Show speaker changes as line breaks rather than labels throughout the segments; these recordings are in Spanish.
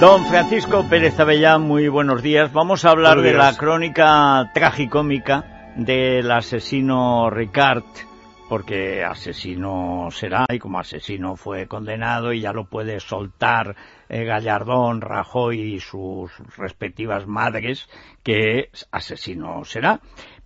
Don Francisco Pérez Avellán, muy buenos días. Vamos a hablar de la crónica tragicómica del asesino Ricard, porque asesino será y como asesino fue condenado y ya lo puede soltar eh, Gallardón, Rajoy y sus respectivas madres, que asesino será.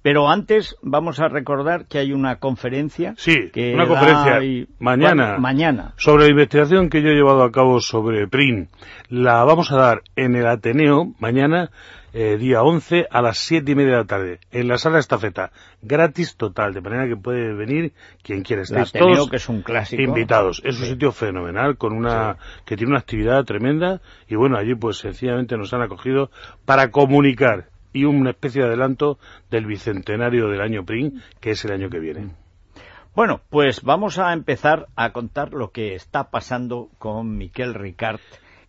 Pero antes vamos a recordar que hay una conferencia.
Sí, que una conferencia mañana,
mañana
sobre la investigación que yo he llevado a cabo sobre PRIN. La vamos a dar en el Ateneo mañana, eh, día 11, a las siete y media de la tarde, en la sala estafeta, gratis total, de manera que puede venir quien quiera.
Estéis todos que es un clásico.
invitados. Es un sitio fenomenal, con una que tiene una actividad tremenda y bueno, allí pues sencillamente nos han acogido para comunicar y una especie de adelanto del bicentenario del año PRIN, que es el año que viene.
Bueno, pues vamos a empezar a contar lo que está pasando con Miquel Ricard,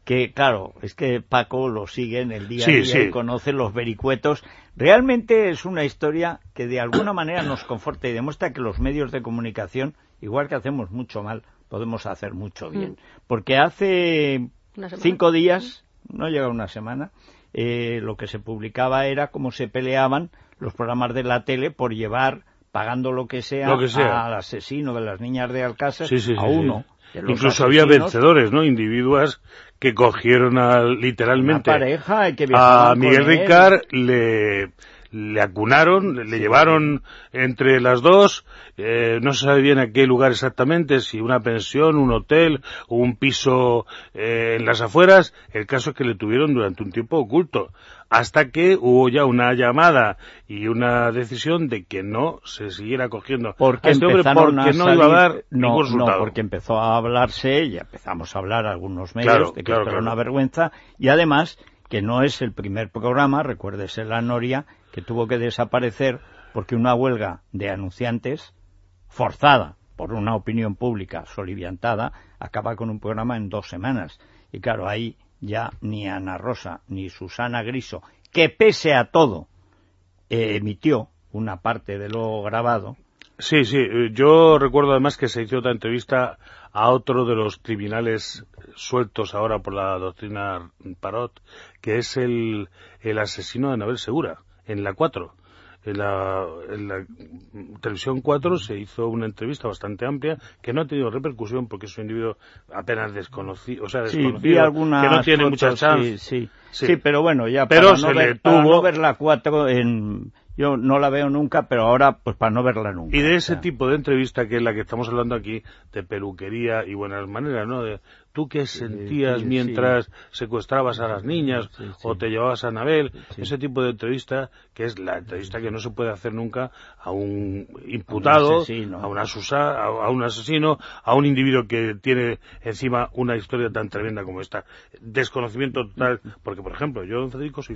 que claro, es que Paco lo sigue en el día a día y conoce los vericuetos. Realmente es una historia que de alguna manera nos conforta y demuestra que los medios de comunicación, igual que hacemos mucho mal, podemos hacer mucho bien. Mm. Porque hace cinco días, no llega una semana, eh, lo que se publicaba era cómo se peleaban los programas de la tele por llevar, pagando lo que sea, al asesino de las niñas de Alcácer a uno.
Incluso había vencedores, ¿no? Individuos que cogieron literalmente a Miguel Ricard, le le acunaron, le, llevaron entre las dos, eh, no se sabe bien a qué lugar exactamente, si una pensión, un hotel o un piso eh, en las afueras, el caso es que le tuvieron durante un tiempo oculto, hasta que hubo ya una llamada y una decisión de que no se siguiera cogiendo
porque a este hombre porque no iba a dar no, No, porque empezó a hablarse, ya empezamos a hablar algunos medios de que esto era una vergüenza, y además que no es el primer programa, recuérdese la Noria, que tuvo que desaparecer porque una huelga de anunciantes forzada por una opinión pública soliviantada acaba con un programa en dos semanas. Y claro, ahí ya ni Ana Rosa ni Susana Griso, que pese a todo eh, emitió una parte de lo grabado.
Sí, sí. Yo recuerdo además que se hizo otra entrevista a otro de los criminales sueltos ahora por la doctrina Parot, que es el, el asesino de Anabel Segura en la 4. En la, en la, televisión 4 se hizo una entrevista bastante amplia que no ha tenido repercusión porque es un individuo apenas desconocido, o sea, desconocido, que no tiene mucha chance.
Sí, sí, pero bueno, ya pero para, se no, ver, para no ver la 4 en yo no la veo nunca, pero ahora, pues para no verla nunca.
Y de ese tipo de entrevista, que es la que estamos hablando aquí, de peluquería y buenas maneras, ¿no? De, ¿Tú qué sentías mientras secuestrabas a las niñas o te llevabas a Anabel? Ese tipo de entrevista, que es la entrevista que no se puede hacer nunca a un imputado, a un, a un asesino, a un individuo que tiene encima una historia tan tremenda como esta. Desconocimiento total, porque por ejemplo, yo, don Federico, soy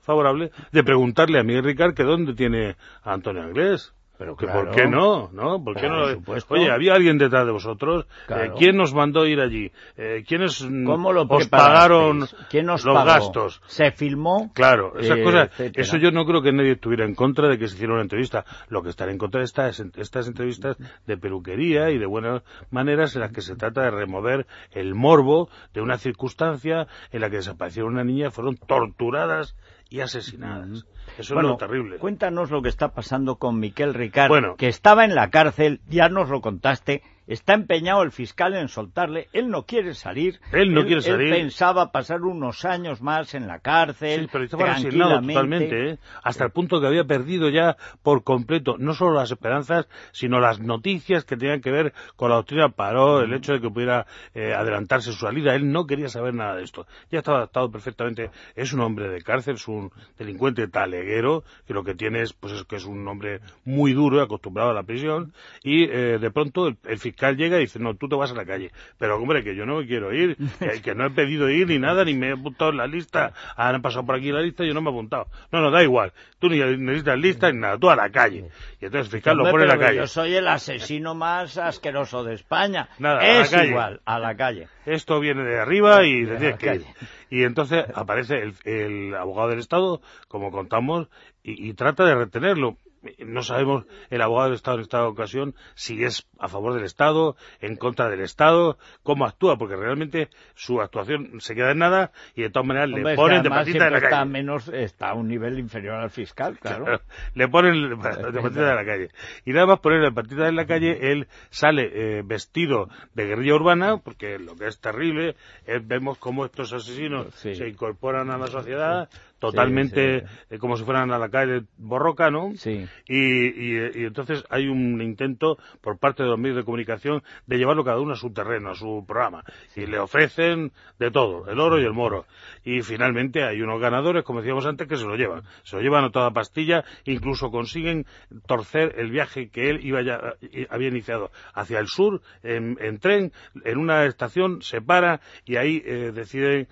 favorable de preguntarle a Miguel Ricard que dónde tiene a Antonio Anglés. Pero ¿Por qué no? ¿No? ¿Por qué no? Oye, ¿había alguien detrás de vosotros? Eh, ¿Quién nos mandó ir allí? Eh, ¿Quiénes
¿Cómo lo
os pagaron ¿Quién los gastos?
¿Se filmó?
Claro, esas eh, cosas. Eso yo no creo que nadie estuviera en contra de que se hiciera una entrevista. Lo que estará en contra de estas, estas entrevistas de peluquería y de buenas maneras en las que se trata de remover el morbo de una circunstancia en la que desaparecieron una niña fueron torturadas y asesinadas. Eso es lo terrible.
Cuéntanos lo que está pasando con Miquel Ricard, que estaba en la cárcel, ya nos lo contaste, Está empeñado el fiscal en soltarle. Él no quiere salir.
Él no quiere salir.
Él pensaba pasar unos años más en la cárcel.
Sí, pero estaba resignado totalmente, ¿eh? hasta el punto que había perdido ya por completo no solo las esperanzas, sino las noticias que tenían que ver con la doctrina Paró, el hecho de que pudiera eh, adelantarse su salida. Él no quería saber nada de esto. Ya estaba adaptado perfectamente. Es un hombre de cárcel, es un delincuente taleguero, que lo que tiene es, pues, es que es un hombre muy duro, y acostumbrado a la prisión, y eh, de pronto el fiscal llega y dice, no, tú te vas a la calle. Pero hombre, que yo no me quiero ir, que, no he pedido ir ni nada, ni me he apuntado en la lista. Han pasado por aquí la lista y yo no me he apuntado. No, no, da igual. Tú ni necesitas lista ni nada, tú a la calle. Y entonces el fiscal lo pone en la calle.
Yo soy el asesino más asqueroso de España. Nada, es igual, a la calle.
Esto viene de arriba y que Y entonces aparece el, abogado del Estado, como contamos, y, y trata de retenerlo no sabemos el abogado del Estado en esta ocasión si es a favor del Estado, en contra del Estado, cómo actúa, porque realmente su actuación se queda en nada y de todas maneras le ponen de patita de la
está Menos, está a un nivel inferior al fiscal, claro.
le ponen de patita de la calle. Y nada más ponerle de patita de la calle, él sale eh, vestido de guerrilla urbana, porque lo que es terrible es vemos cómo estos asesinos se incorporan a la sociedad totalmente eh, como si fueran a la calle Borroca, ¿no?
Sí.
Y, y, entonces hay un intento por parte de los medios de comunicación de llevarlo cada uno a su terreno, a su programa. Y le ofrecen de todo, el oro y el moro. Y finalmente hay unos ganadores, como decíamos antes, que se lo llevan. Se lo llevan a toda pastilla, incluso consiguen torcer el viaje que él iba ya, eh, había iniciado hacia el sur en, tren, en una estación, se para y ahí eh, deciden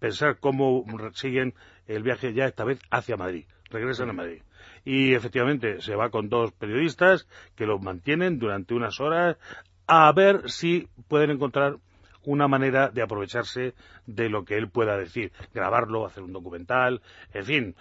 pensar cómo siguen el viaje ya esta vez hacia Madrid, regresan a Madrid. Y efectivamente se va con dos periodistas que los mantienen durante unas horas a ver si pueden encontrar una manera de aprovecharse de lo que él pueda decir, grabarlo, hacer un documental, en fin,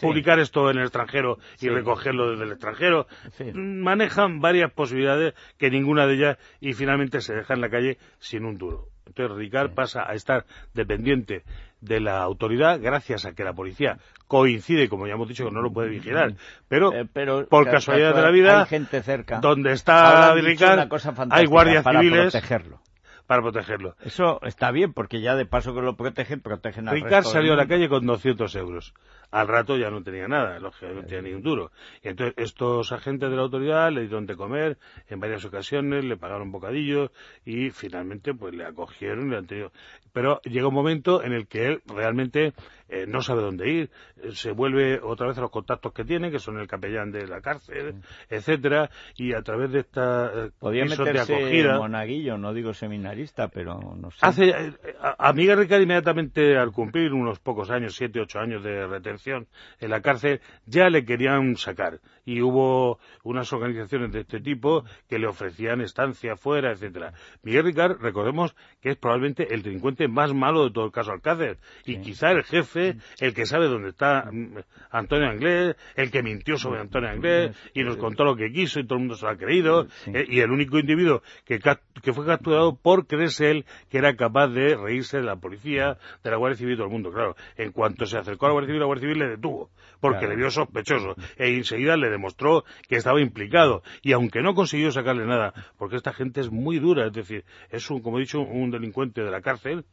publicar esto en el extranjero y recogerlo desde el extranjero. Manejan varias posibilidades que ninguna de ellas y finalmente se deja en la calle sin un duro. Entonces Ricard pasa a estar dependiente de la autoridad gracias a que la policía coincide, como ya hemos dicho, que no lo puede vigilar. Pero,
eh,
por casualidad de la vida,
hay gente cerca.
donde está Ricard, hay guardias civiles
protegerlo.
para protegerlo.
Eso está bien, porque ya de paso que lo protegen, protegen a
Ricard salió a la calle con 200 euros al rato ya no tenía nada, lógicamente no tenía ni un duro. Y entonces estos agentes de la autoridad le dieron de comer en varias ocasiones, le pagaron bocadillos y finalmente pues le acogieron, le han tenido... Pero llega un momento en el que él realmente eh, no sabe dónde ir, eh, se vuelve otra vez a los contactos que tiene, que son el capellán de la cárcel, etcétera, y a través de esta
eh, Podía meterse de acogida, monaguillo, no digo seminarista, pero no sé.
Hace, a, Miguel Ricard inmediatamente al cumplir unos pocos años, siete, ocho años de retención, en la cárcel, ya le querían sacar. Y hubo unas organizaciones de este tipo que le ofrecían estancia fuera, etcétera. Miguel Ricard, recordemos que es probablemente el delincuente más malo de todo el caso Alcácer. Y quizá el jefe, el que sabe dónde está mm, Antonio Anglés, el que mintió sobre Antonio Anglés y nos contó lo que quiso y todo el mundo se lo ha creído. Eh, y el único individuo que, que fue capturado por creerse él que era capaz de reírse de la policía, de la Guardia Civil y todo el mundo. Claro, en cuanto se acercó a la Guardia Civil, la Guardia Civil le detuvo, porque le vio sospechoso, e enseguida le demostró que estaba implicado, y aunque no consiguió sacarle nada, porque esta gente es muy dura, es decir, es un, como he dicho, un delincuente de la cárcel,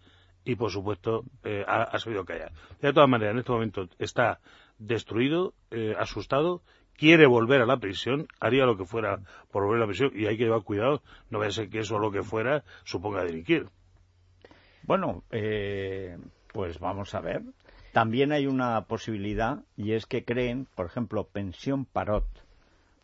y por supuesto eh, ha, sabido callar. De todas maneras, en este momento está destruido, eh, asustado, quiere volver a la prisión, haría lo que fuera por volver a la prisión, y hay que llevar cuidado, no vaya a ser que eso lo que fuera suponga delinquir.
Bueno, eh, pues vamos a ver. También hay una posibilidad y es que creen, por ejemplo, pensión parot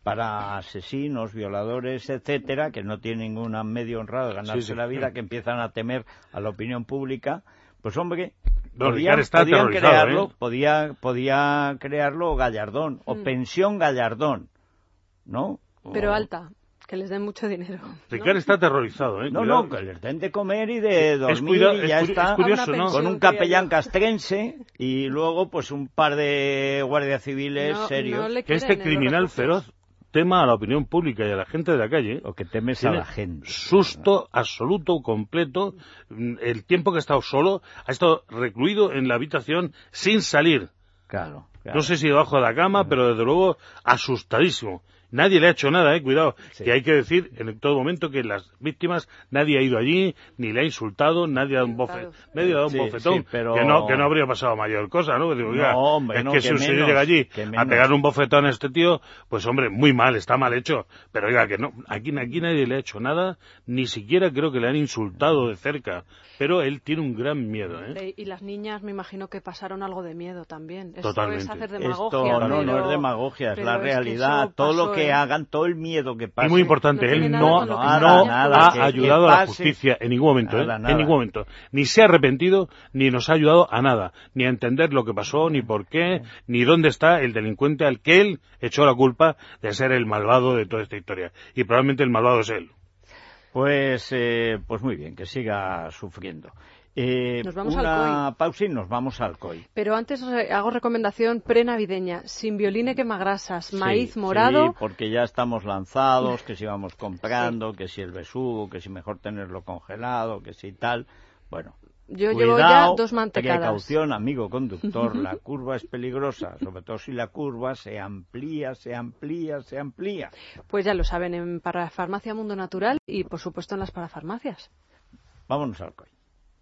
para asesinos, violadores, etcétera, que no tienen ningún medio honrado de ganarse la vida, que empiezan a temer a la opinión pública. Pues hombre, podían, crearlo, ¿eh? podía, podía crearlo Gallardón o mm. pensión Gallardón, ¿no?
Pero alta que les den mucho dinero.
Ricard está aterrorizado, ¿eh?
No, no, que les den de comer y de dormir y ya está.
curioso, ¿no?
Con un capellán castrense y luego pues un par de guardias civiles serios.
que este criminal feroz tema a la opinión pública y a la gente de la calle.
O que temes a la gente.
Susto absoluto, completo. El tiempo que ha estado solo, ha estado recluido en la habitación sin salir.
Claro.
No sé si debajo de la cama, pero desde luego asustadísimo. Nadie le ha hecho nada, eh, cuidado, que hay que decir en todo momento que las víctimas, nadie ha ido allí, ni le ha insultado, nadie ha dado un, bofe, nadie ha dado un bofetón, pero... que, no, que no habría pasado mayor cosa, ¿no? Digo, es que si un señor llega allí a pegar un bofetón a este tío, pues hombre, muy mal, está mal hecho, pero oiga, que no, aquí, aquí nadie le ha hecho nada, ni siquiera creo que le han insultado de cerca, pero él tiene un gran miedo, ¿eh?
Y las niñas me imagino que pasaron algo de miedo también.
Esto Totalmente.
es hacer demagogia.
Esto no, no es demagogia, es la realidad, todo lo que hagan, todo el miedo que pase.
Y muy importante, él no, ha ayudado a la justicia en ningún momento, ¿eh? en ningún momento. Ni se ha arrepentido, ni nos ha ayudado a nada, ni a entender lo que pasó, ni por qué, ni dónde está el delincuente al que él echó la culpa de ser el malvado de toda esta historia. Y probablemente el malvado es él.
Pues, eh, pues muy bien, que siga sufriendo. Eh,
nos vamos
una
al
pausa y nos vamos al COI.
Pero antes hago recomendación prenavideña, sin violín y quemagrasas, maíz morado.
Sí, porque ya estamos lanzados, que si vamos comprando, que si el besugo, que si mejor tenerlo congelado, que si tal. Bueno,
yo
Cuidado,
llevo ya dos mantecadas.
Precaución, amigo conductor, la curva es peligrosa, sobre todo si la curva se amplía, se amplía, se amplía.
Pues ya lo saben en Parafarmacia Mundo Natural y por supuesto en las parafarmacias.
Vámonos al COI.